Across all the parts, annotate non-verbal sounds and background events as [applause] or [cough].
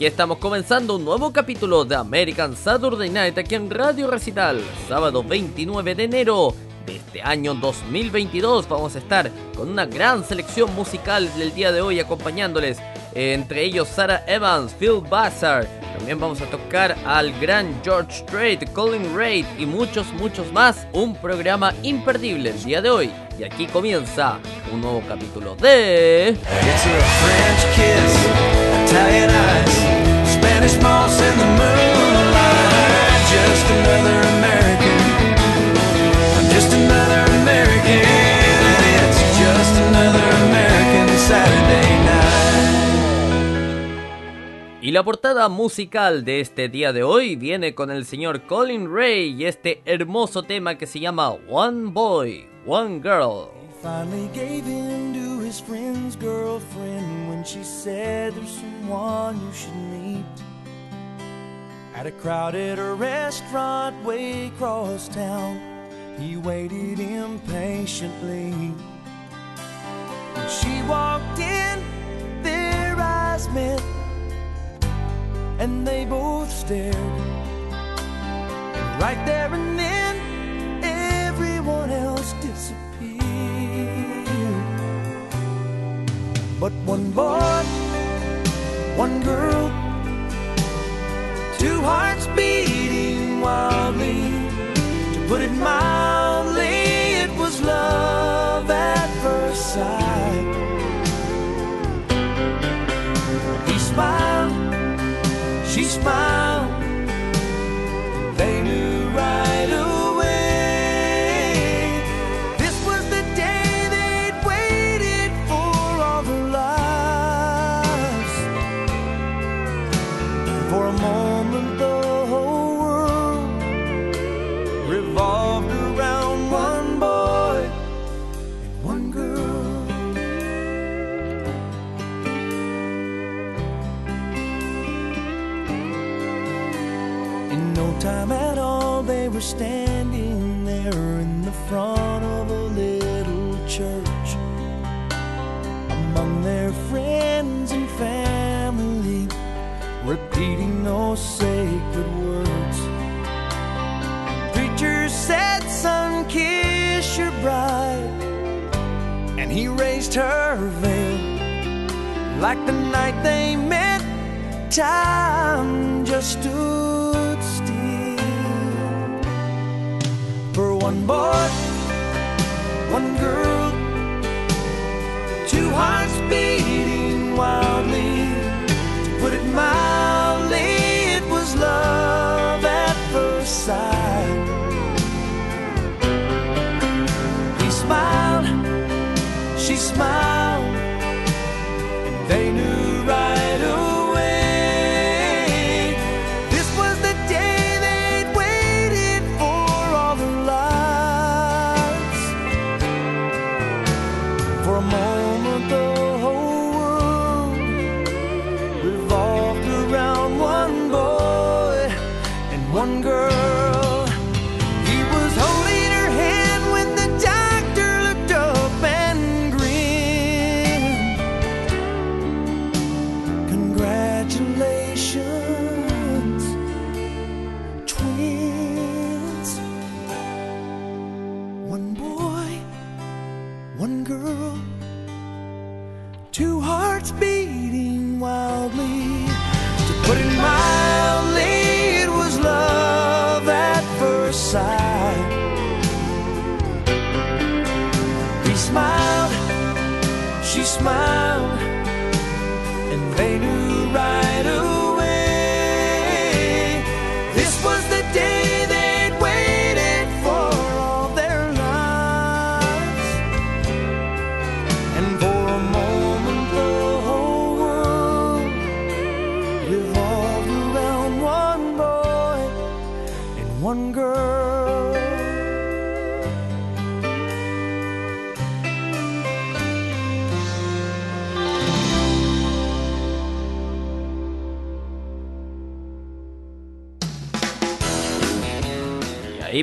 Aquí estamos comenzando un nuevo capítulo de American Saturday Night aquí en Radio Recital, sábado 29 de enero de este año 2022. Vamos a estar con una gran selección musical del día de hoy acompañándoles, entre ellos Sarah Evans, Phil Bassar. También vamos a tocar al gran George Strait, Colin Raid y muchos, muchos más. Un programa imperdible el día de hoy. Y aquí comienza un nuevo capítulo de... Italian eyes, Spanish moss in the moonlight. Just another American. I'm just another American. It's just another American Saturday night. Y la portada musical de este día de hoy viene con el señor Colin Ray y este hermoso tema que se llama One Boy, One Girl. finally gave in to his friend's girlfriend when she said there's someone you should meet. At a crowded restaurant way across town, he waited impatiently. When she walked in, their eyes met, and they both stared. And right there and then, everyone else disappeared. But one boy, one girl, two hearts beating wildly. To put it mildly, it was love at first sight. He smiled, she smiled,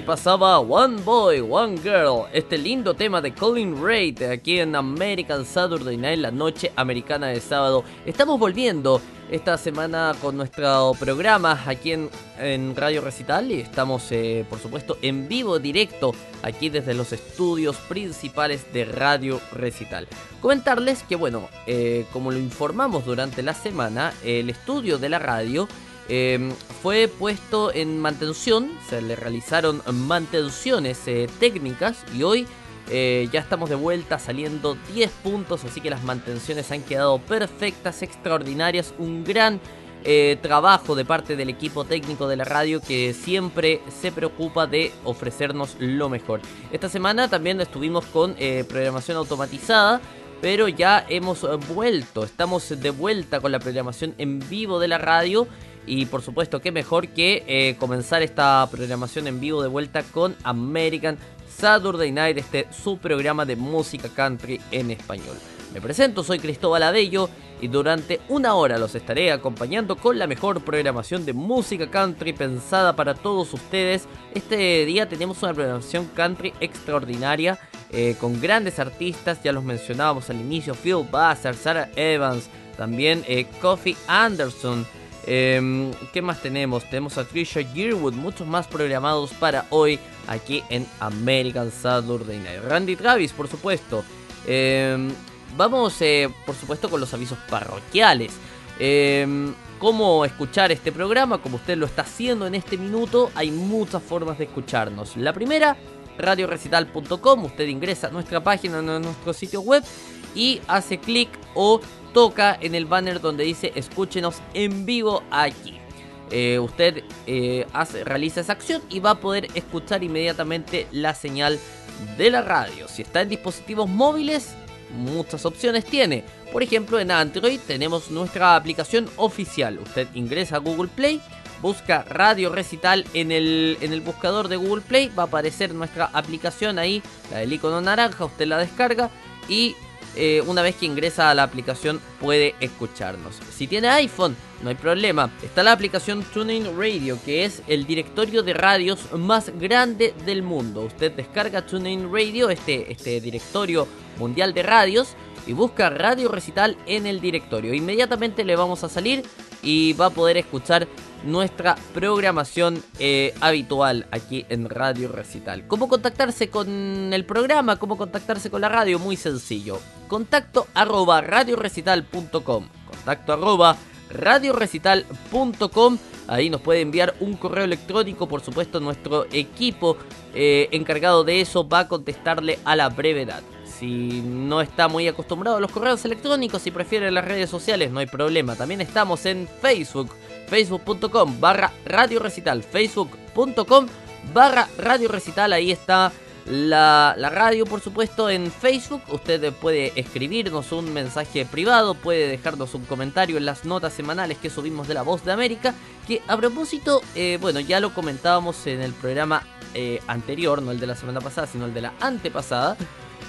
pasaba One Boy, One Girl, este lindo tema de Colin Ray aquí en American Saturday Night, la noche americana de sábado. Estamos volviendo esta semana con nuestro programa aquí en, Radio Recital y estamos, eh, por supuesto, en vivo, directo, aquí desde los estudios principales de Radio Recital. Comentarles que, bueno, eh, como lo informamos durante la semana, el estudio de la radio Em, fue puesto en mantención, se le realizaron mantenciones eh, técnicas y hoy eh, ya estamos de vuelta saliendo 10 puntos, así que las mantenciones han quedado perfectas, extraordinarias, un gran eh, trabajo de parte del equipo técnico de la radio que siempre se preocupa de ofrecernos lo mejor. Esta semana también estuvimos con programación automatizada. Pero ya hemos vuelto, estamos de vuelta con la programación en vivo de la radio y por supuesto, qué mejor que eh, comenzar esta programación en vivo de vuelta con American Saturday Night, este su programa de música country en español. Me presento, soy Cristóbal Abello y durante una hora los estaré acompañando con la mejor programación de música country pensada para todos ustedes. Este día tenemos una programación country extraordinaria eh, con grandes artistas, ya los mencionábamos al inicio, Phil Basser, Sarah Evans, también eh, Kofi Anderson. Em, ¿Qué más tenemos? Tenemos a Trisha Yearwood, muchos más programados para hoy aquí en American Saturday Night. Randy Travis, por supuesto. Em, vamos, eh, por supuesto, con los avisos parroquiales. Em, ¿Cómo escuchar este programa? Como usted lo está haciendo en este minuto, hay muchas formas de escucharnos. La primera, radiorecital.com. Usted ingresa a nuestra página, a nuestro sitio web y hace clic o toca en el banner donde dice escúchenos en vivo aquí. Eh, usted eh, hace, realiza esa acción y va a poder escuchar inmediatamente la señal de la radio. Si está en dispositivos móviles, muchas opciones tiene. Por ejemplo, en Android tenemos nuestra aplicación oficial. Usted ingresa a Google Play, busca Radio Recital en el, en el buscador de Google Play, va a aparecer nuestra aplicación ahí, la del icono naranja, usted la descarga y eh, una vez que ingresa a la aplicación puede escucharnos. Si tiene iPhone, no hay problema. Está la aplicación TuneIn Radio, que es el directorio de radios más grande del mundo. Usted descarga TuneIn Radio, este, este directorio mundial de radios, y busca Radio Recital en el directorio. Inmediatamente le vamos a salir y va a poder escuchar nuestra programación eh, habitual aquí en Radio Recital. ¿Cómo contactarse con el programa? ¿Cómo contactarse con la radio? Muy sencillo. Contacto arroba radiorecital.com. Contacto arroba radiorecital.com. Ahí nos puede enviar un correo electrónico. Por supuesto, nuestro equipo eh, encargado de eso va a contestarle a la brevedad. Si no está muy acostumbrado a los correos electrónicos y prefiere las redes sociales, no hay problema. También estamos en Facebook, facebook.com barra radio recital, facebook.com barra radio recital. Ahí está la, la, radio, por supuesto, en Facebook. Usted puede escribirnos un mensaje privado, puede dejarnos un comentario en las notas semanales que subimos de La Voz de América. Que a propósito, eh, bueno, ya lo comentábamos en el programa eh, anterior, no el de la semana pasada, sino el de la antepasada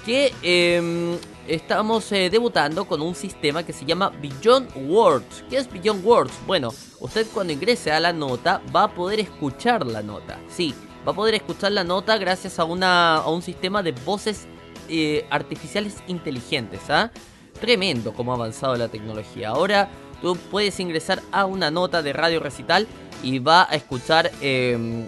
que em, estamos eh, debutando con un sistema que se llama Beyond Words. ¿Qué es Beyond Words? Bueno, usted cuando ingrese a la nota va a poder escuchar la nota. Sí, va a poder escuchar la nota gracias a, un sistema de voces eh, artificiales inteligentes. ¿ah? Tremendo cómo ha avanzado la tecnología. Ahora tú puedes ingresar a una nota de radio recital y va a escuchar em,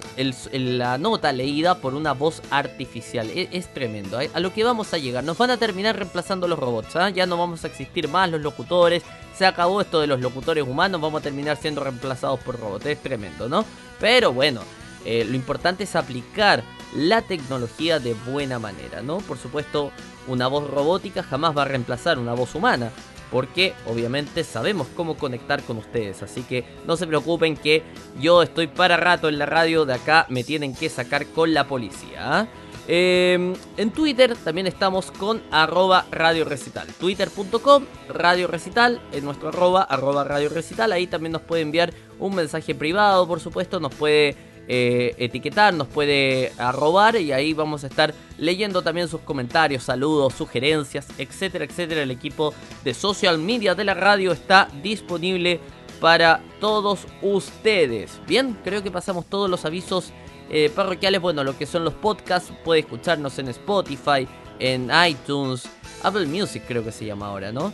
la nota leída por una voz artificial. E, es, tremendo. ¿eh? A lo que vamos a llegar. Nos van a terminar reemplazando los robots. ¿ah? Ya no vamos a existir más los locutores. Se acabó esto de los locutores humanos. Vamos a terminar siendo reemplazados por robots. Es tremendo, ¿no? Pero bueno, eh, lo importante es aplicar la tecnología de buena manera, ¿no? Por supuesto, una voz robótica jamás va a reemplazar una voz humana porque obviamente sabemos cómo conectar con ustedes. Así que no se preocupen que yo estoy para rato en la radio, de acá me tienen que sacar con la policía. Em, en Twitter también estamos con arroba radio recital. Twitter.com radio recital, en nuestro arroba arroba radio recital. Ahí también nos puede enviar un mensaje privado, por supuesto, nos puede eh, etiquetar, nos puede arrobar y ahí vamos a estar leyendo también sus comentarios, saludos, sugerencias, etcétera, etcétera. El equipo de social media de la radio está disponible para todos ustedes. Bien, creo que pasamos todos los avisos eh, parroquiales, bueno, lo que son los podcasts, puede escucharnos en Spotify, en iTunes, Apple Music creo que se llama ahora, ¿no?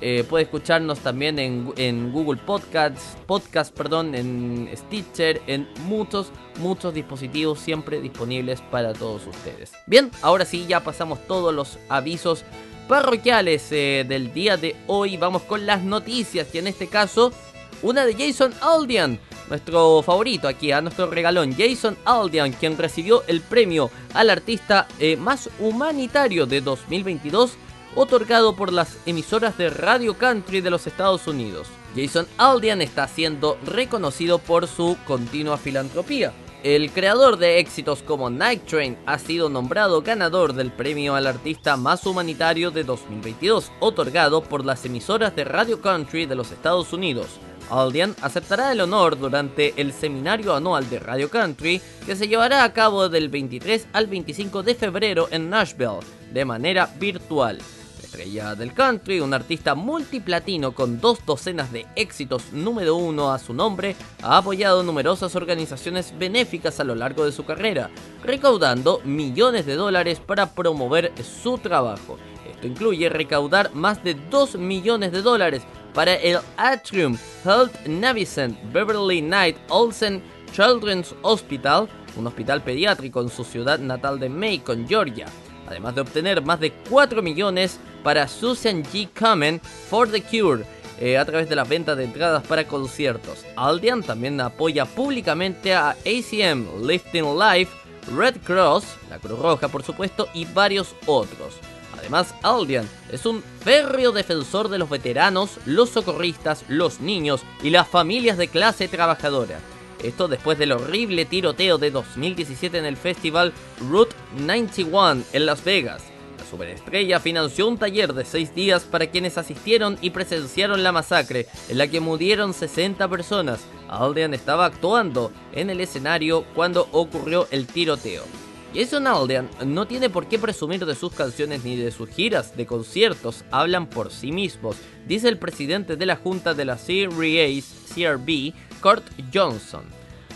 Eh, puede escucharnos también en, Google Podcasts, podcast, perdón, en Stitcher, en muchos, muchos dispositivos siempre disponibles para todos ustedes. Bien, ahora sí, ya pasamos todos los avisos parroquiales eh, del día de hoy. Vamos con las noticias, y en este caso, una de Jason Aldean, nuestro favorito aquí, a nuestro regalón, Jason Aldean, quien recibió el premio al artista eh, más humanitario de 2022 otorgado por las emisoras de Radio Country de los Estados Unidos. Jason Aldean está siendo reconocido por su continua filantropía. El creador de éxitos como Night Train ha sido nombrado ganador del premio al artista más humanitario de 2022, otorgado por las emisoras de Radio Country de los Estados Unidos. Aldean aceptará el honor durante el seminario anual de Radio Country que se llevará a cabo del 23 al 25 de febrero en Nashville, de manera virtual estrella del country, un artista multiplatino con dos docenas de éxitos número uno a su nombre, ha apoyado numerosas organizaciones benéficas a lo largo de su carrera, recaudando millones de dólares para promover su trabajo. Esto incluye recaudar más de 2 millones de dólares para el Atrium Health Navicent Beverly Knight Olsen Children's Hospital, un hospital pediátrico en su ciudad natal de Macon, Georgia además de obtener más de 4 millones para Susan G. Kamen for the Cure. Eh, a través de la venta de entradas para conciertos. Aldian también apoya públicamente a ACM, Lifting Life, Red Cross, la Cruz Roja por supuesto, y varios otros. Además, Aldian es un férreo defensor de los veteranos, los socorristas, los niños y las familias de clase trabajadora. Esto después del horrible tiroteo de 2017 en el festival Route 91 en Las Vegas. La superestrella financió un taller de 6 días para quienes asistieron y presenciaron la masacre, en la que murieron 60 personas. Aldean estaba actuando en el escenario cuando ocurrió el tiroteo. Jason Aldean no tiene por qué presumir de sus canciones ni de sus giras de conciertos, hablan por sí mismos, dice el presidente de la junta de la CRB, Kurt Johnson.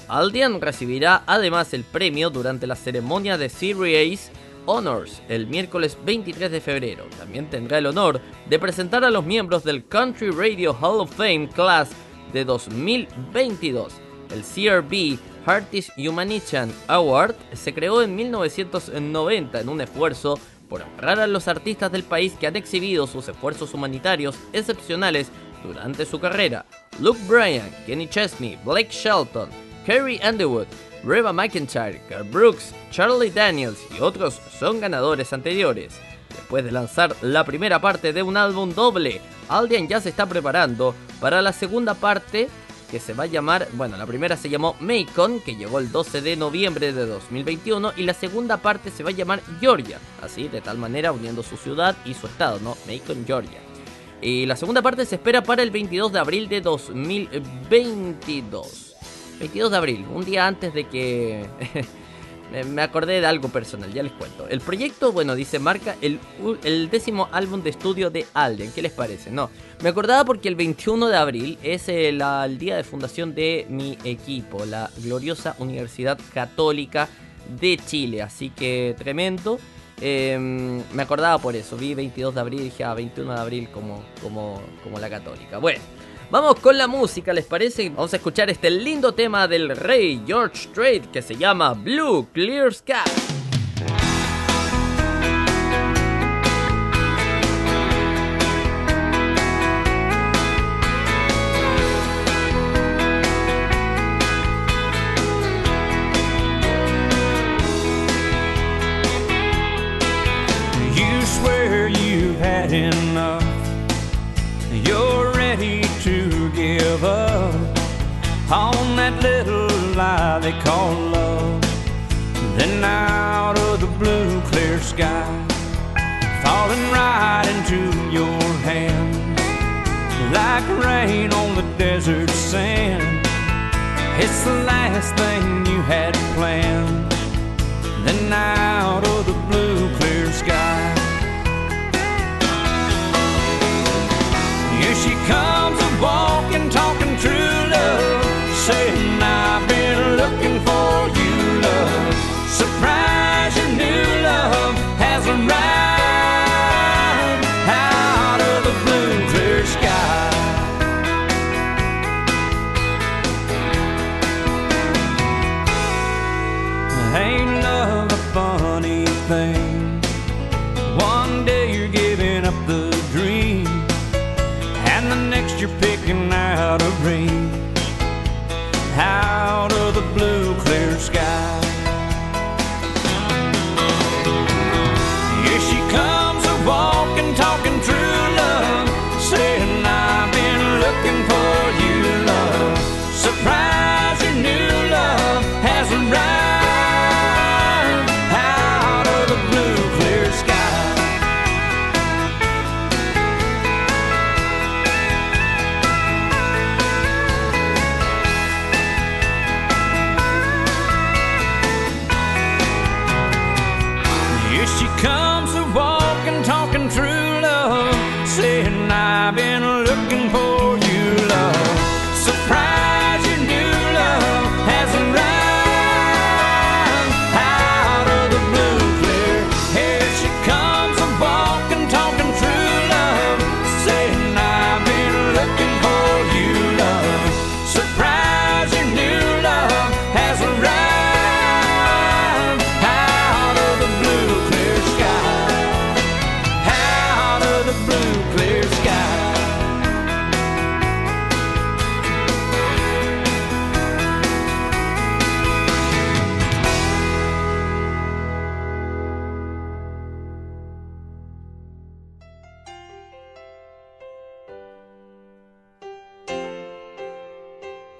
Aldian recibirá además el premio durante la ceremonia de Series Honors el miércoles 23 de febrero. También tendrá el honor de presentar a los miembros del Country Radio Hall of Fame Class de 2022. El CRB Artist Humanitarian Award se creó en 1990 en un esfuerzo por honrar a los artistas del país que han exhibido sus esfuerzos humanitarios excepcionales durante su carrera. Luke Bryan, Kenny Chesney, Blake Shelton, Kerry Underwood, Reba McIntyre, Carl Brooks, Charlie Daniels y otros son ganadores anteriores. Después de lanzar la primera parte de un álbum doble, Aldian ya se está preparando para la segunda parte que se va a llamar, bueno, la primera se llamó Macon, que llegó el 12 de noviembre de 2021, y la segunda parte se va a llamar Georgia, así de tal manera uniendo su ciudad y su estado, ¿no? Macon, Georgia. Y la segunda parte se espera para el 22 de abril de 2022. 22 de abril, un día antes de que... [laughs] me acordé de algo personal, ya les cuento. El proyecto, bueno, dice, marca el, décimo álbum de estudio de Alden. ¿Qué les parece? No, me acordaba porque el 21 de abril es el, el día de fundación de mi equipo, la gloriosa Universidad Católica de Chile. Así que tremendo. Em, me acordaba por eso, vi 22 de abril dije, ah, 21 de abril como, como, como la católica. Bueno, vamos con la música, ¿les parece? Vamos a escuchar este lindo tema del rey George Strait que se llama Blue Clear Sky. enough. On that little lie they call love. Then out of the blue, clear sky, falling right into your hand, like rain on the desert sand. It's the last thing you had planned. Then out of the blue, clear sky. Here she comes a walking,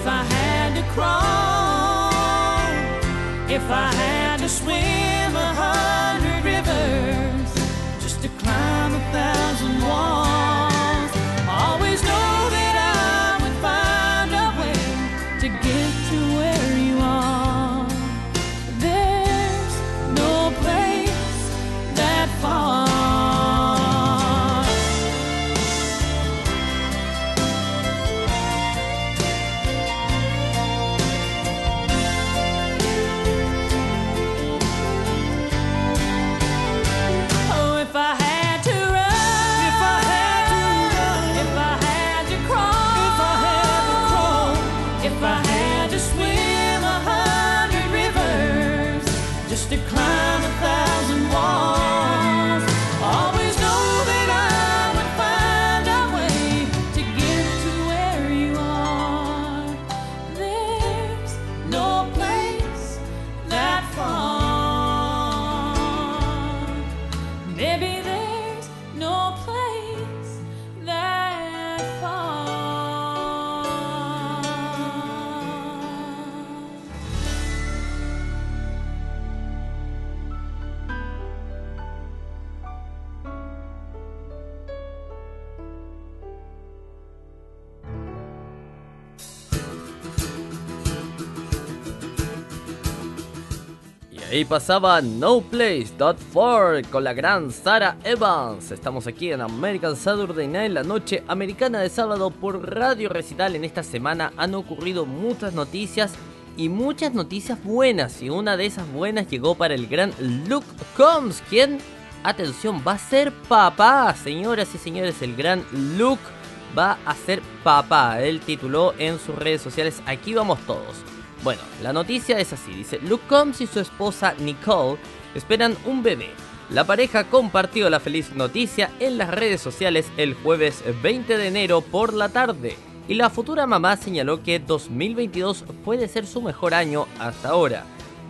If I had to crawl, if I had to swim. Ahí pasaba No Place Dot con la gran Sarah Evans. Estamos aquí en American Saturday Night, la noche americana de sábado por Radio Recital. En esta semana han ocurrido muchas noticias y muchas noticias buenas. Y una de esas buenas llegó para el gran Luke Combs, quien, atención, va a ser papá. Señoras y señores, el gran Luke va a ser papá. Él tituló en sus redes sociales, aquí vamos todos. Bueno, la noticia es así, dice, Luke Combs y su esposa Nicole esperan un bebé. La pareja compartió la feliz noticia en las redes sociales el jueves 20 de enero por la tarde. Y la futura mamá señaló que 2022 puede ser su mejor año hasta ahora.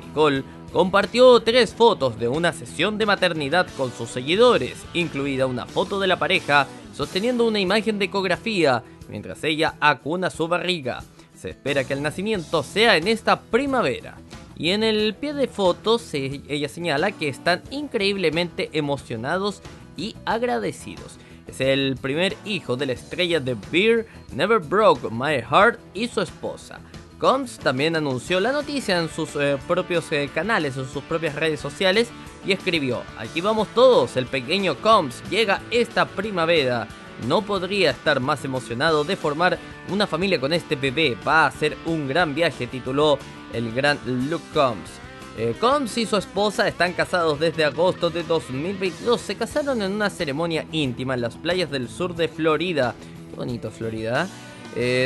Nicole compartió tres fotos de una sesión de maternidad con sus seguidores, incluida una foto de la pareja sosteniendo una imagen de ecografía mientras ella acuna su barriga. Se espera que el nacimiento sea en esta primavera. Y en el pie de fotos ella señala que están increíblemente emocionados y agradecidos. Es el primer hijo de la estrella de Beer, Never Broke My Heart y su esposa. Combs también anunció la noticia en sus eh, propios eh, canales, en sus propias redes sociales y escribió, aquí vamos todos, el pequeño Combs llega esta primavera. No podría estar más emocionado de formar una familia con este bebé. Va a ser un gran viaje, tituló el gran Luke Combs. Eh, Combs y su esposa están casados desde agosto de 2022. Se casaron en una ceremonia íntima en las playas del sur de Florida. Qué bonito Florida. Eh,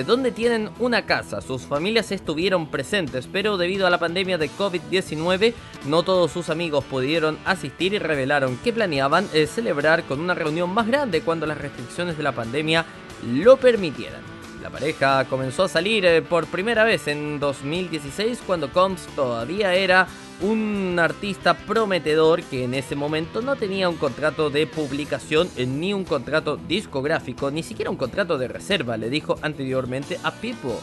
donde tienen una casa. Sus familias estuvieron presentes, pero debido a la pandemia de COVID-19, no todos sus amigos pudieron asistir y revelaron que planeaban eh, celebrar con una reunión más grande cuando las restricciones de la pandemia lo permitieran. La pareja comenzó a salir eh, por primera vez en 2016 cuando Combs todavía era un artista prometedor que en ese momento no tenía un contrato de publicación eh, ni un contrato discográfico, ni siquiera un contrato de reserva, le dijo anteriormente a People.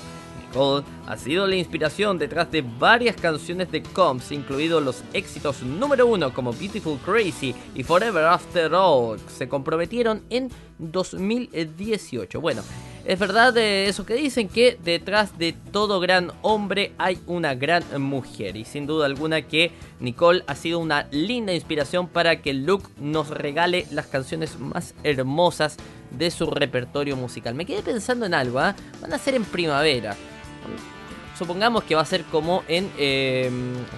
Nicole ha sido la inspiración detrás de varias canciones de Combs, incluidos los éxitos número uno como Beautiful Crazy y Forever After All. Se comprometieron en 2018. Bueno, es verdad de eso que dicen que detrás de todo gran hombre hay una gran mujer y sin duda alguna que Nicole ha sido una linda inspiración para que Luke nos regale las canciones más hermosas de su repertorio musical. Me quedé pensando en algo, ¿ah? van a ser en primavera. Supongamos que va a ser como en eh,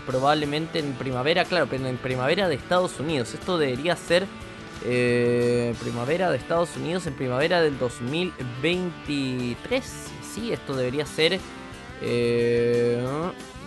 probablemente en primavera, claro, pero en primavera de Estados Unidos. Esto debería ser eh, primavera de Estados Unidos en primavera del 2023. Sí, esto debería ser. eh,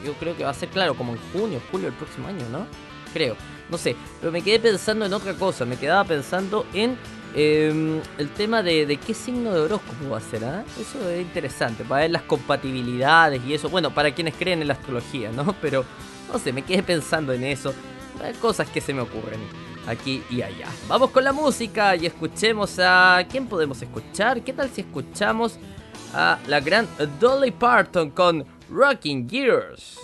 yo creo que va a ser, claro, como en junio, julio del próximo año, ¿no? Creo. No sé. Pero me quedé pensando en otra cosa. Me quedaba pensando en eh, el tema de, qué signo de horóscopo va a ser. ¿ah? Eso es interesante. Para ver las compatibilidades y eso. Bueno, para quienes creen en la astrología, ¿no? [laughs] Pero no sé, me quedé pensando en eso. Hay Cosas que se me ocurren aquí y allá. Vamos con la música y escuchemos a... ¿Quién podemos escuchar? ¿Qué tal si escuchamos a la gran Dolly Parton con Rocking Gears?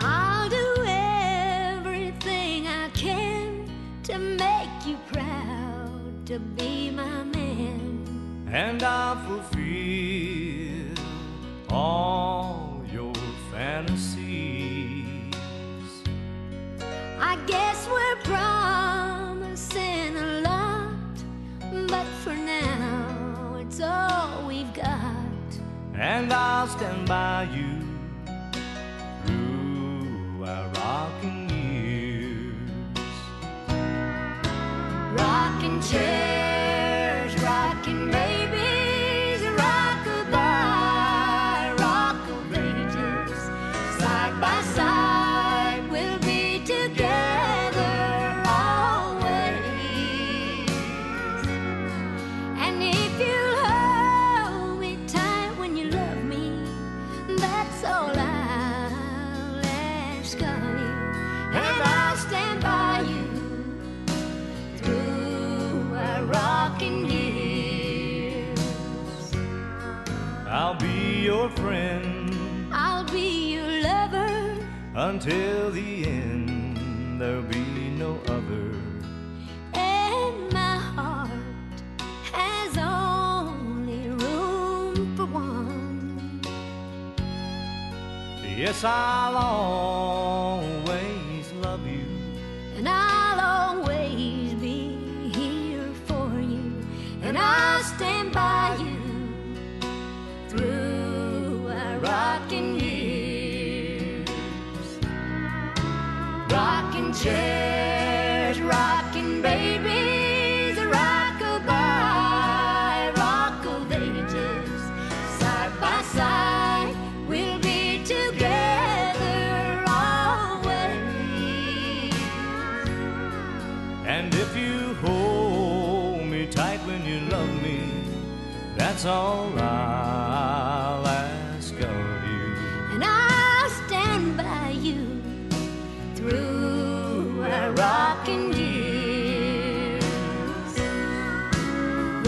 I'll do everything I can to make you proud to be my man. and I'll fulfill all your fantasies. I guess we're promising a lot, but for now it's all we've got. And I'll stand by you till the end there'll be no other and my heart has only room for one yes I long. Rocking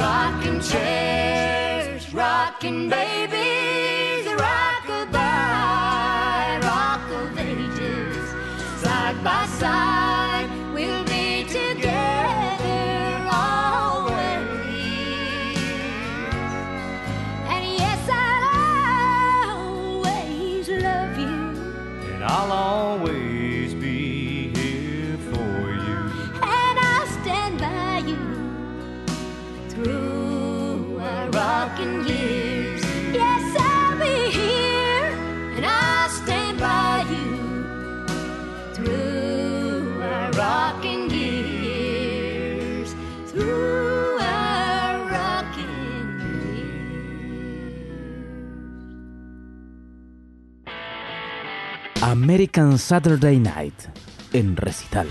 Rocking chairs, rocking babies, American Saturday Night en recital.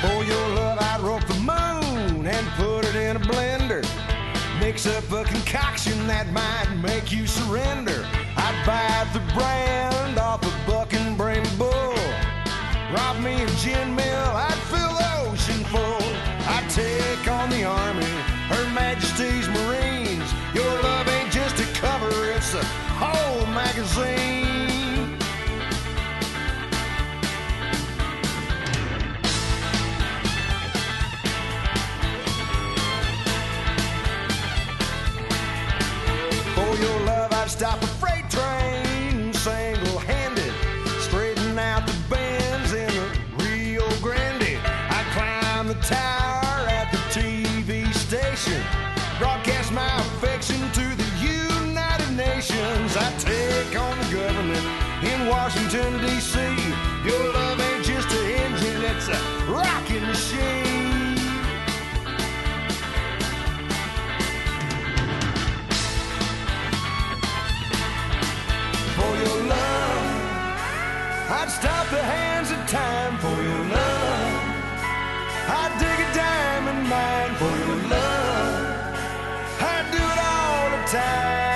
For your love, I'd rope the moon and put it in a blender. Mix up a concoction that might make you surrender. I'd buy the brand off a bring bull. Rob me gin magazine. For your love, I'd stop Washington, D.C. Your love ain't just an engine, it's a rocking machine. for your love. I'd stop the hands of time for your love. I'd dig a diamond mine for your love. I'd do it all the time.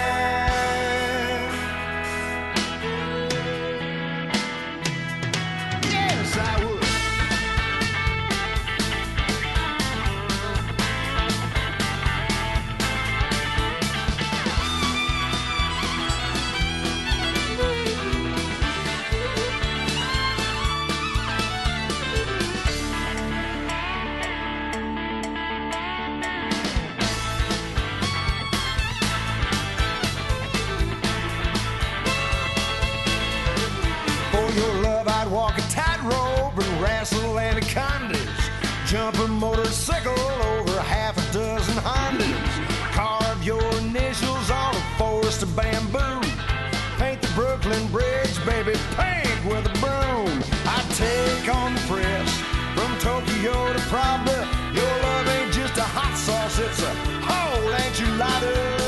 Jump a motorcycle over half a dozen Hondas. Carve your initials on a forest of bamboo. Paint the Brooklyn Bridge, baby, pink with a broom. I take on the press from Tokyo to Pravda. Your love ain't just a hot sauce, it's a whole enchilada.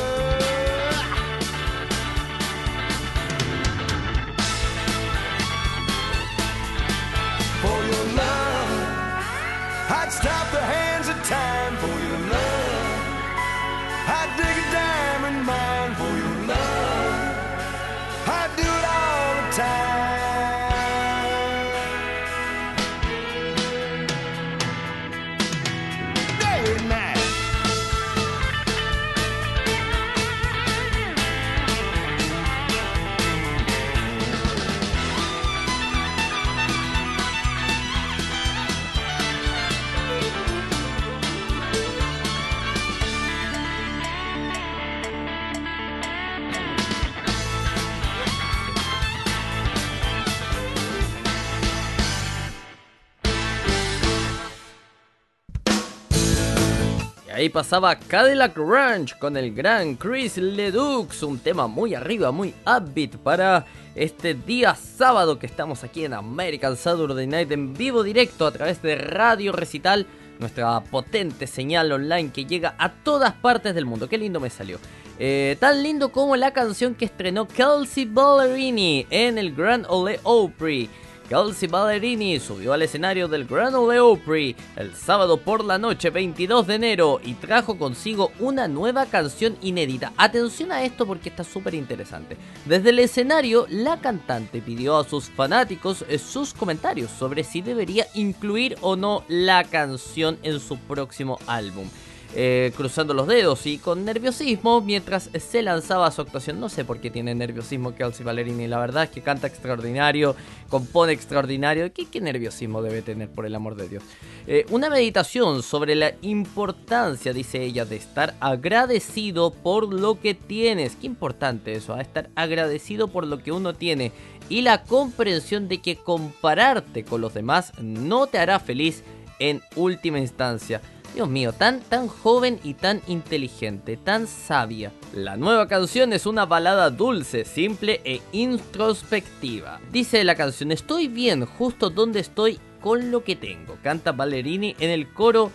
Pasaba Cadillac Ranch con el gran Chris Ledux, un tema muy arriba, muy upbeat para este día sábado que estamos aquí en American Saturday Night en vivo directo a través de Radio Recital, nuestra potente señal online que llega a todas partes del mundo. Qué lindo me salió. Eh, tan lindo como la canción que estrenó Kelsey Ballerini en el Grand Ole Opry. Kelsey Ballerini subió al escenario del Grand Ole Opry el sábado por la noche 22 de enero y trajo consigo una nueva canción inédita. Atención a esto porque está súper interesante. Desde el escenario, la cantante pidió a sus fanáticos eh, sus comentarios sobre si debería incluir o no la canción en su próximo álbum eh, cruzando los dedos y con nerviosismo mientras se lanzaba su actuación. No sé por qué tiene nerviosismo Kelsey Ballerini, la verdad es que canta extraordinario, compone extraordinario. ¿Qué, nerviosismo debe tener, por el amor de Dios? Eh, una meditación sobre la importancia, dice ella, de estar agradecido por lo que tienes. Qué importante eso, a estar agradecido por lo que uno tiene y la comprensión de que compararte con los demás no te hará feliz en última instancia. Dios mío, tan, tan joven y tan inteligente, tan sabia. La nueva canción es una balada dulce, simple e introspectiva. Dice la canción, estoy bien justo donde estoy con lo que tengo. Canta Ballerini en el coro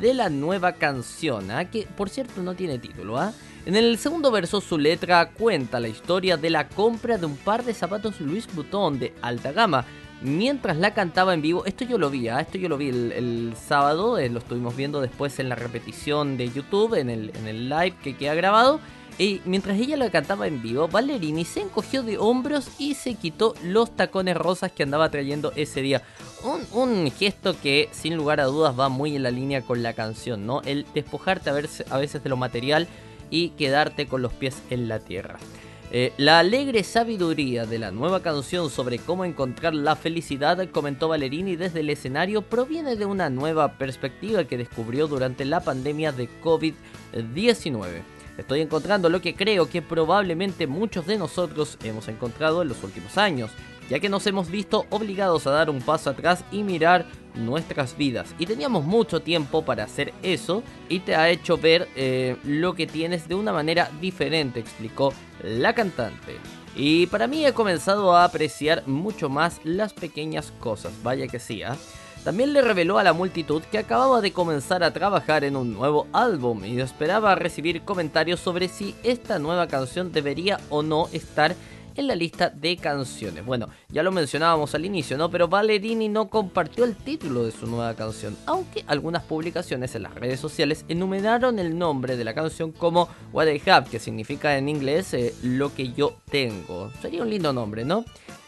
de la nueva canción, ¿ah? que por cierto no tiene título. ¿ah? En el segundo verso su letra cuenta la historia de la compra de un par de zapatos Louis Vuitton de alta gama mientras la cantaba en vivo. Esto yo lo vi, ¿ah? esto yo lo vi el, sábado, eh, lo estuvimos viendo después en la repetición de YouTube, en el, live que queda grabado. Y mientras ella la cantaba en vivo, Ballerini se encogió de hombros y se quitó los tacones rosas que andaba trayendo ese día. Un, gesto que sin lugar a dudas va muy en la línea con la canción, ¿no? El despojarte a veces de lo material y quedarte con los pies en la tierra. Eh, la alegre sabiduría de la nueva canción sobre cómo encontrar la felicidad, comentó Ballerini desde el escenario, proviene de una nueva perspectiva que descubrió durante la pandemia de COVID-19. Estoy encontrando lo que creo que probablemente muchos de nosotros hemos encontrado en los últimos años, ya que nos hemos visto obligados a dar un paso atrás y mirar nuestras vidas. Y teníamos mucho tiempo para hacer eso y te ha hecho ver eh, lo que tienes de una manera diferente, explicó la cantante. Y para mí he comenzado a apreciar mucho más las pequeñas cosas, vaya que sí, ¿ah? También le reveló a la multitud que acababa de comenzar a trabajar en un nuevo álbum y esperaba recibir comentarios sobre si esta nueva canción debería o no estar en la lista de canciones. Bueno, ya lo mencionábamos al inicio, ¿no? Pero Ballerini no compartió el título de su nueva canción, aunque algunas publicaciones en las redes sociales enumeraron el nombre de la canción como What I Have, que significa en inglés eh, lo que yo tengo. Sería un lindo nombre, ¿no?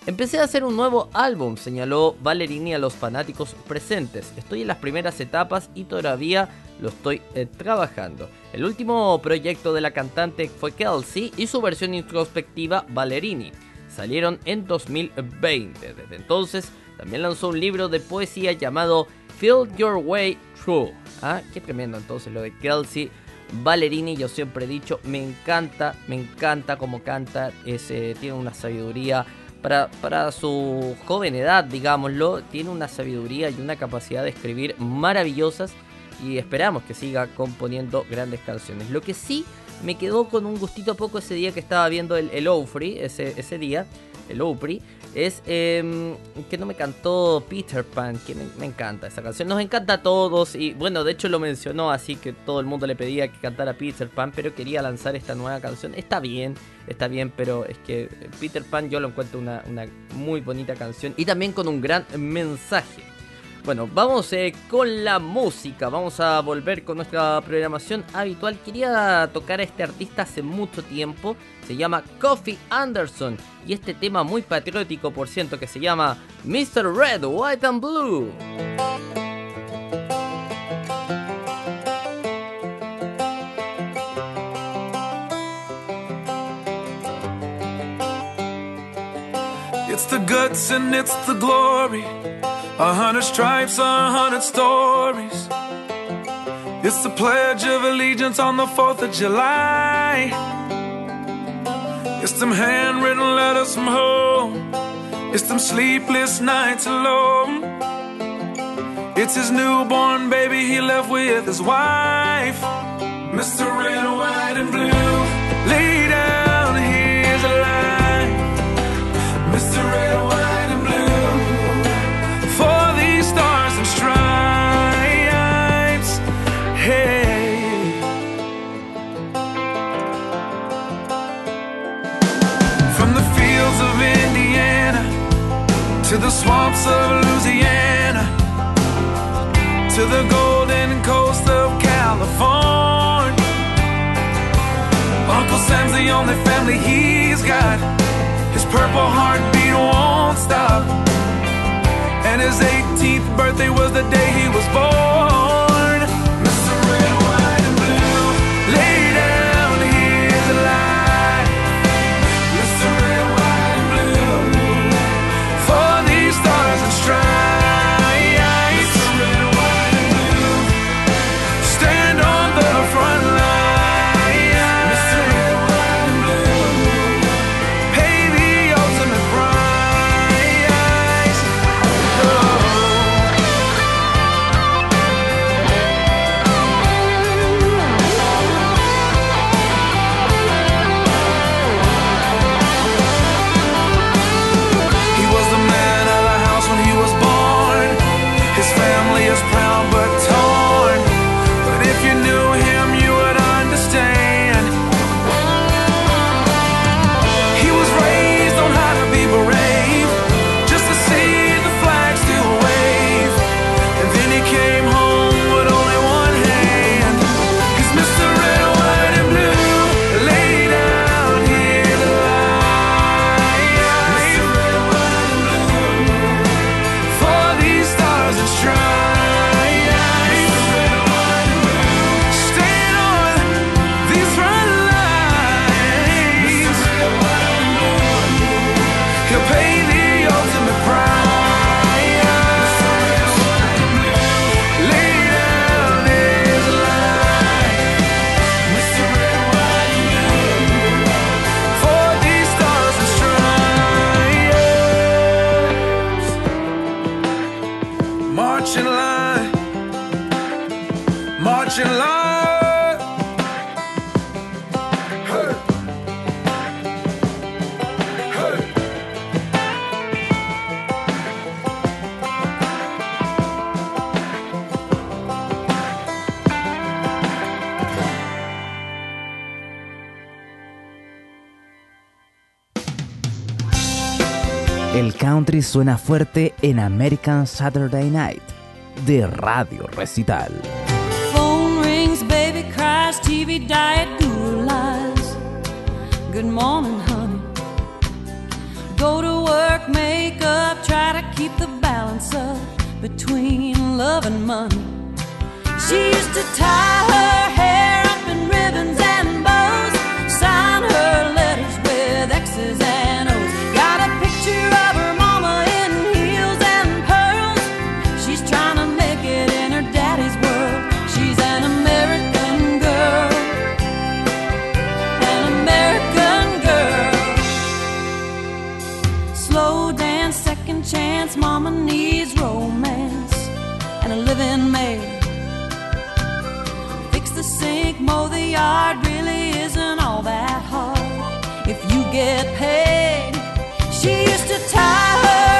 Empecé a hacer un nuevo álbum, señaló Ballerini a los fanáticos presentes. Estoy en las primeras etapas y todavía lo estoy eh, trabajando. El último proyecto de la cantante fue Kelsey y su versión introspectiva Ballerini. Salieron en 2020. Desde entonces también lanzó un libro de poesía llamado Feel Your Way Through. Ah, qué tremendo entonces lo de Kelsey. Ballerini, yo siempre he dicho, me encanta, me encanta como canta, ese, tiene una sabiduría para, su joven edad, digámoslo, tiene una sabiduría y una capacidad de escribir maravillosas y esperamos que siga componiendo grandes canciones. Lo que sí me quedó con un gustito poco ese día que estaba viendo el, el Ofri, ese, ese día, el Opry, es eh, que no me cantó Peter Pan, que me, encanta esa canción. Nos encanta a todos y bueno, de hecho lo mencionó así que todo el mundo le pedía que cantara Peter Pan, pero quería lanzar esta nueva canción. Está bien, está bien, pero es que Peter Pan yo lo encuentro una, una muy bonita canción y también con un gran mensaje. Bueno, vamos eh, con la música. Vamos a volver con nuestra programación habitual. Quería tocar a este artista hace mucho tiempo. Se llama Coffee Anderson. Y este tema muy patriótico, por cierto, que se llama Mr. Red, White and Blue. It's the guts and it's the glory. A hundred stripes, a hundred stories. It's the Pledge of Allegiance on the 4th of July. It's them handwritten letters from home. It's them sleepless nights alone. It's his newborn baby he left with his wife. Sam's the only family he's got. His purple heartbeat won't stop. And his 18th birthday was the day he was born. Country suena fuerte en American Saturday Night de Radio Recital. Phone rings, baby cries, TV diet lies. Good morning, honey. Go to work, make up, try to keep the balance up between love and money. She used to tie her hair up in ribbons and bows, sign her letters with X's and O's. Got a picture of her. mama needs romance and a living maid. Fix the sink, mow the yard, really isn't all that hard if you get paid. She used to tie her.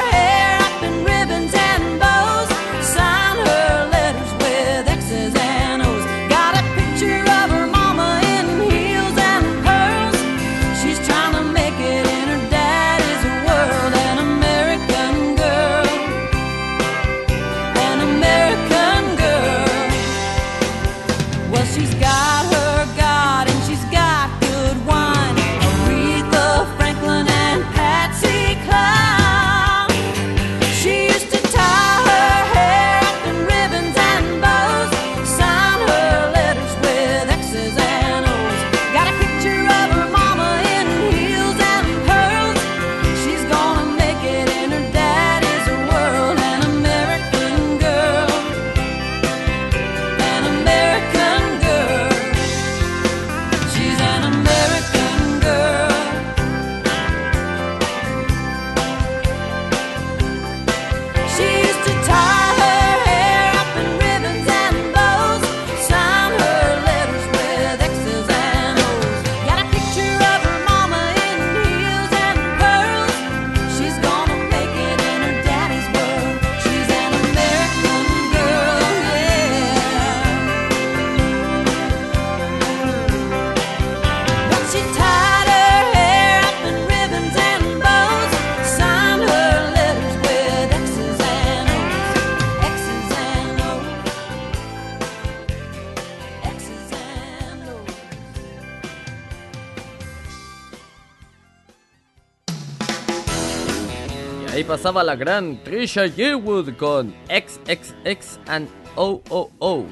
Ahí pasaba la gran Trisha Yearwood con XXX and OOOs.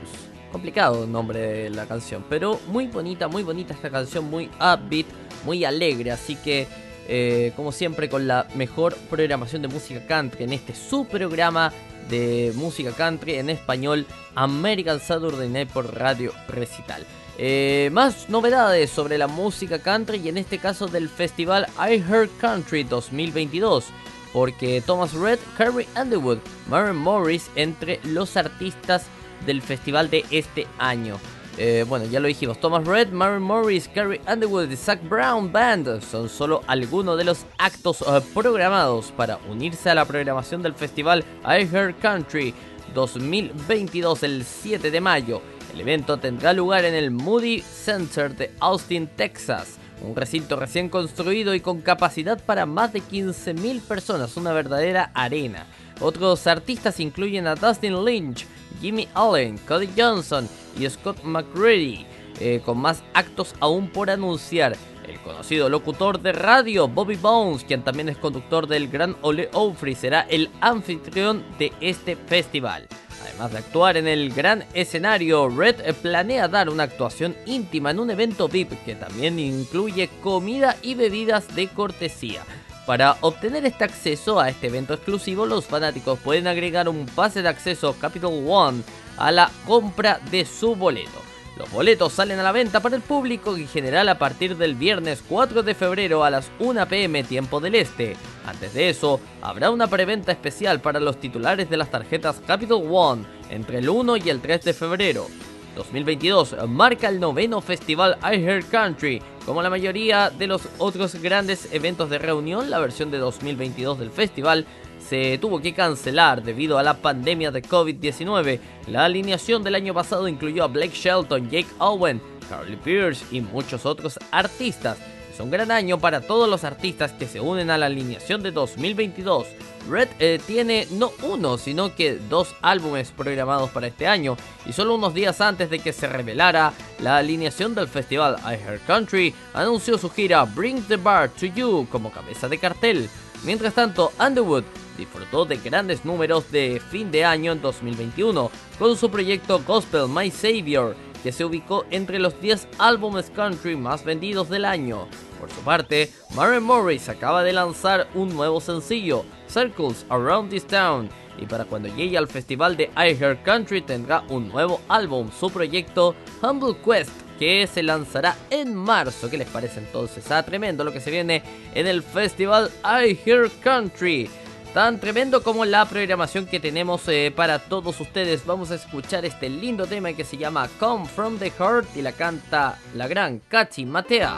Complicado el nombre de la canción, pero muy bonita, muy bonita esta canción, muy upbeat, muy alegre, así que eh, como siempre con la mejor programación de música country en este su programa de música country en español American Saturday Night por Radio Recital. Eh, más novedades sobre la música country y en este caso del festival I Heard Country 2022 porque Thomas Red, Carrie Underwood, Maren Morris entre los artistas del festival de este año. Eh, bueno, ya lo dijimos, Thomas Red, Maren Morris, Carrie Underwood y Zach Brown Band son solo algunos de los actos eh, programados para unirse a la programación del festival I Country 2022 el 7 de mayo. El evento tendrá lugar en el Moody Center de Austin, Texas. Un recinto recién construido y con capacidad para más de 15.000 personas, una verdadera arena. Otros artistas incluyen a Dustin Lynch, Jimmy Allen, Cody Johnson y Scott McCready, eh, con más actos aún por anunciar. El conocido locutor de radio Bobby Bones, quien también es conductor del Gran Ole Ofri, será el anfitrión de este festival. Además de actuar en el gran escenario, Red planea dar una actuación íntima en un evento VIP que también incluye comida y bebidas de cortesía. Para obtener este acceso a este evento exclusivo, los fanáticos pueden agregar un pase de acceso Capital One a la compra de su boleto. Los boletos salen a la venta para el público en general a partir del viernes 4 de febrero a las 1 pm tiempo del este. Antes de eso, habrá una preventa especial para los titulares de las tarjetas Capital One entre el 1 y el 3 de febrero. 2022 marca el noveno festival I Hear Country. Como la mayoría de los otros grandes eventos de reunión, la versión de 2022 del festival se tuvo que cancelar debido a la pandemia de COVID-19. La alineación del año pasado incluyó a Blake Shelton, Jake Owen, Carly Pierce y muchos otros artistas. Es un gran año para todos los artistas que se unen a la alineación de 2022. Red eh, tiene no uno, sino que dos álbumes programados para este año, y solo unos días antes de que se revelara la alineación del festival I Heard Country, anunció su gira Bring the Bar to You como cabeza de cartel. Mientras tanto, Underwood disfrutó de grandes números de fin de año en 2021 con su proyecto Gospel My Savior, que se ubicó entre los 10 álbumes country más vendidos del año. Por su parte, Maren Morris acaba de lanzar un nuevo sencillo, Circles Around This Town, y para cuando llegue al festival de I Heard Country tendrá un nuevo álbum, su proyecto Humble Quest, que se lanzará en marzo. ¿Qué les parece entonces? Ah, tremendo lo que se viene en el festival I Hear Country. Tan tremendo como la programación que tenemos eh, para todos ustedes. Vamos a escuchar este lindo tema que se llama Come From The Heart y la canta la gran Katy Matea.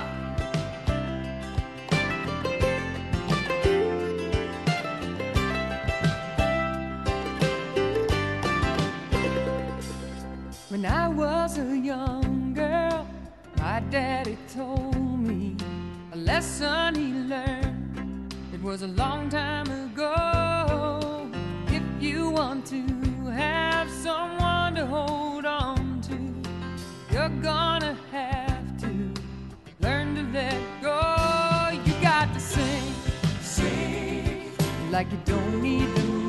When I was a young girl, my daddy told me a lesson he learned. Was a long time ago. If you want to have someone to hold on to, you're gonna have to learn to let go. You got to sing, sing like you don't need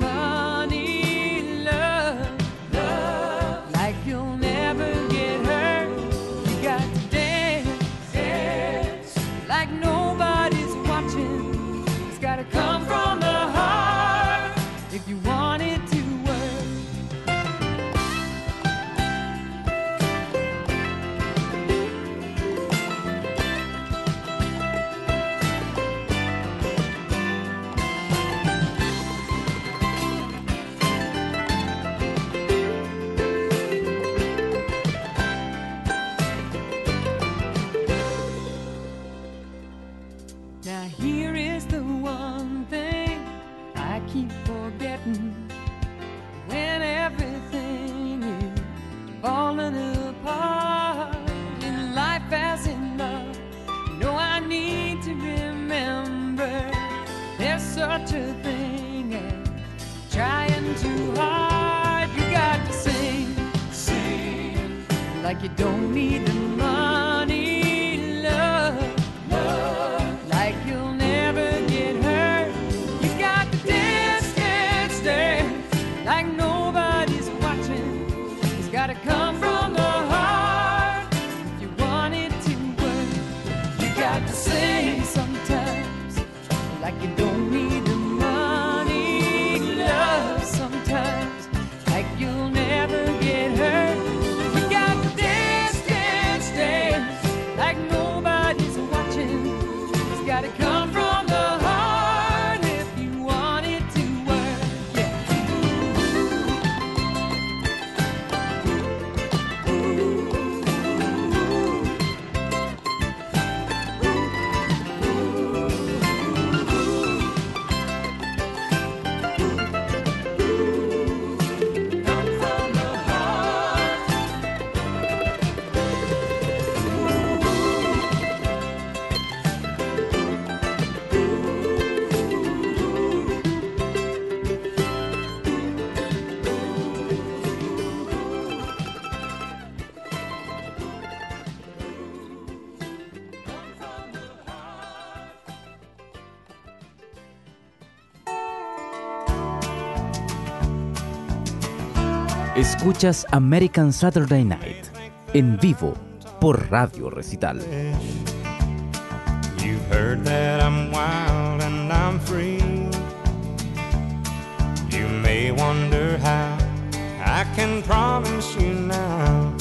Escuchas American Saturday Night en vivo por Radio Recital. You've heard that I'm wild and I'm free. You may wonder how I can promise you now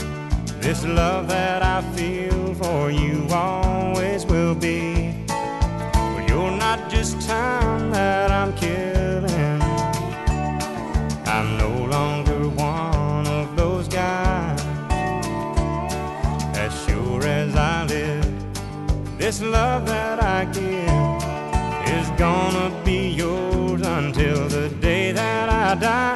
this love that I feel for you always will be. But you're not just time that I'm This love that I give is gonna be yours until the day that I die.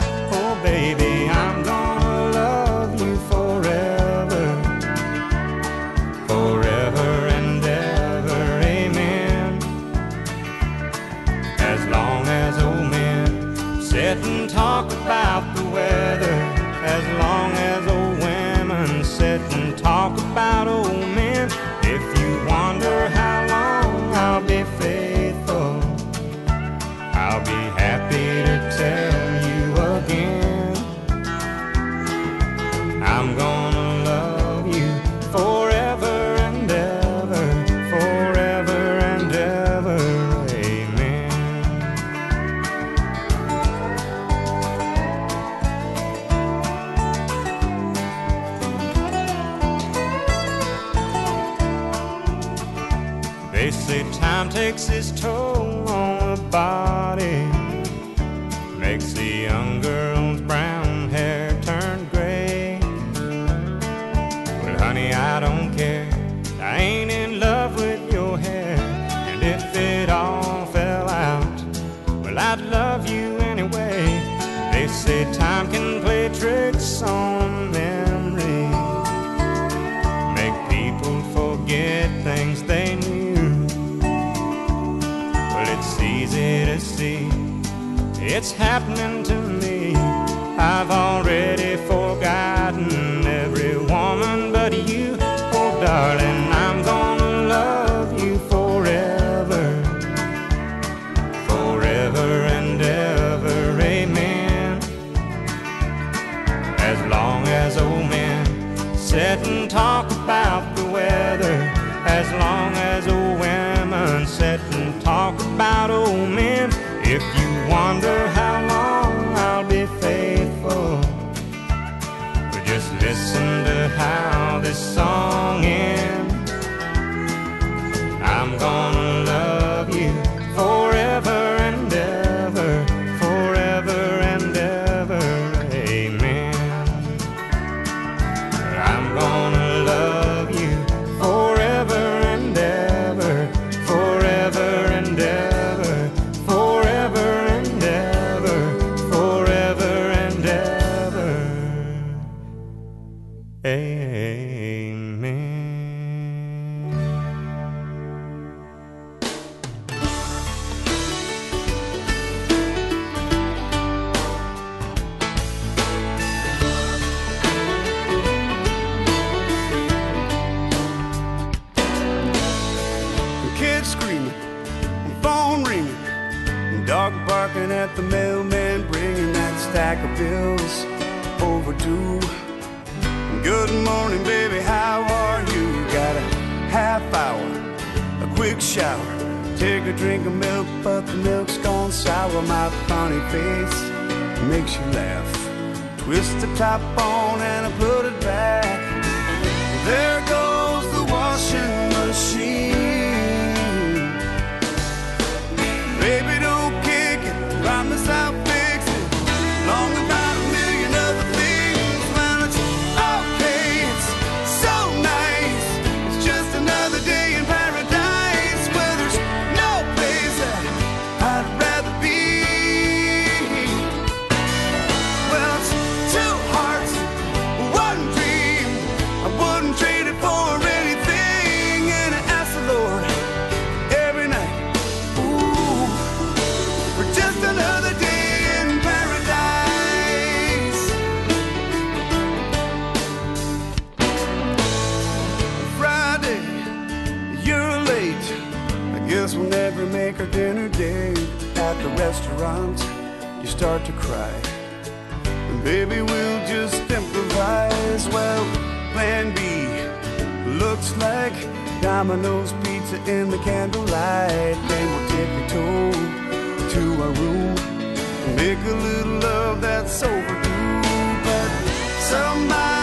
make our dinner date at the restaurant, you start to cry. And baby, we'll just improvise. Well, plan B looks like Domino's pizza in the candlelight. Then we'll take a toll to our room make a little love that's overdue. But somebody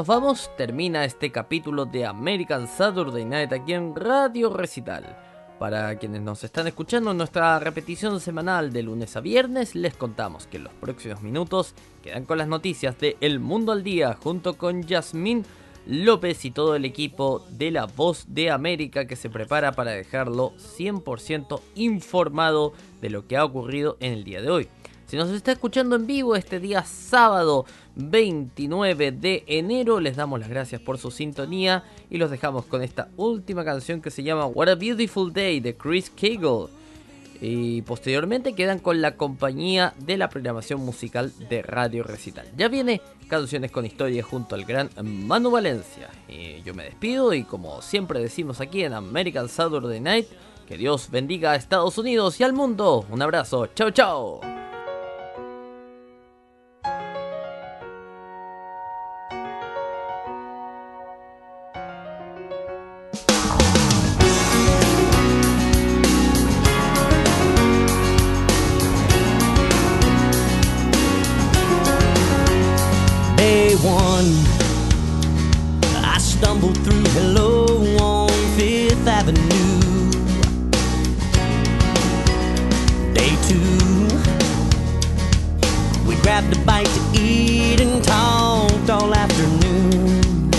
nos vamos, termina este capítulo de American Saturday Night aquí en Radio Recital. Para quienes nos están escuchando en nuestra repetición semanal de lunes a viernes, les contamos que en los próximos minutos quedan con las noticias de El Mundo al Día junto con Yasmín López y todo el equipo de La Voz de América que se prepara para dejarlo 100% informado de lo que ha ocurrido en el día de hoy. Si nos está escuchando en vivo este día sábado 29 de enero, les damos las gracias por su sintonía y los dejamos con esta última canción que se llama What a Beautiful Day de Chris Cagle. Y posteriormente quedan con la compañía de la programación musical de Radio Recital. Ya viene Canciones con Historia junto al gran Manu Valencia. Y yo me despido y como siempre decimos aquí en American Saturday Night, que Dios bendiga a Estados Unidos y al mundo. Un abrazo, chao chao. Stumbled through Hello on Fifth Avenue. Day two, we grabbed a bite to eat and talked all afternoon.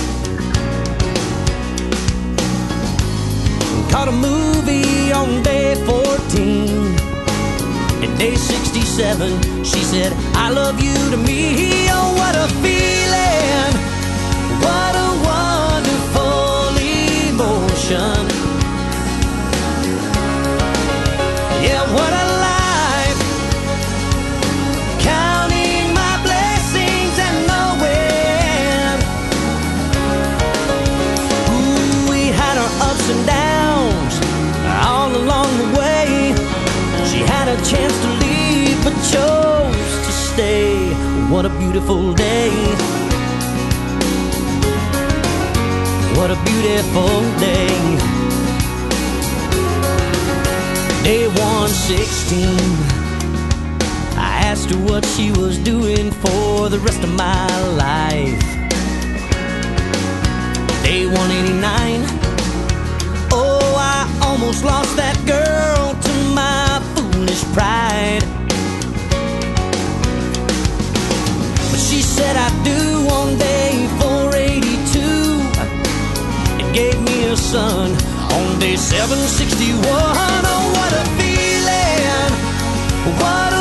Caught a movie on day 14. And day 67, she said, I love you to me. Beautiful day. What a beautiful day. Day 116. I asked her what she was doing for the rest of my life. Day 189. Oh, I almost lost that girl to my foolish pride. Due on day 482 and gave me a son on day 761. Oh, what a feeling! What a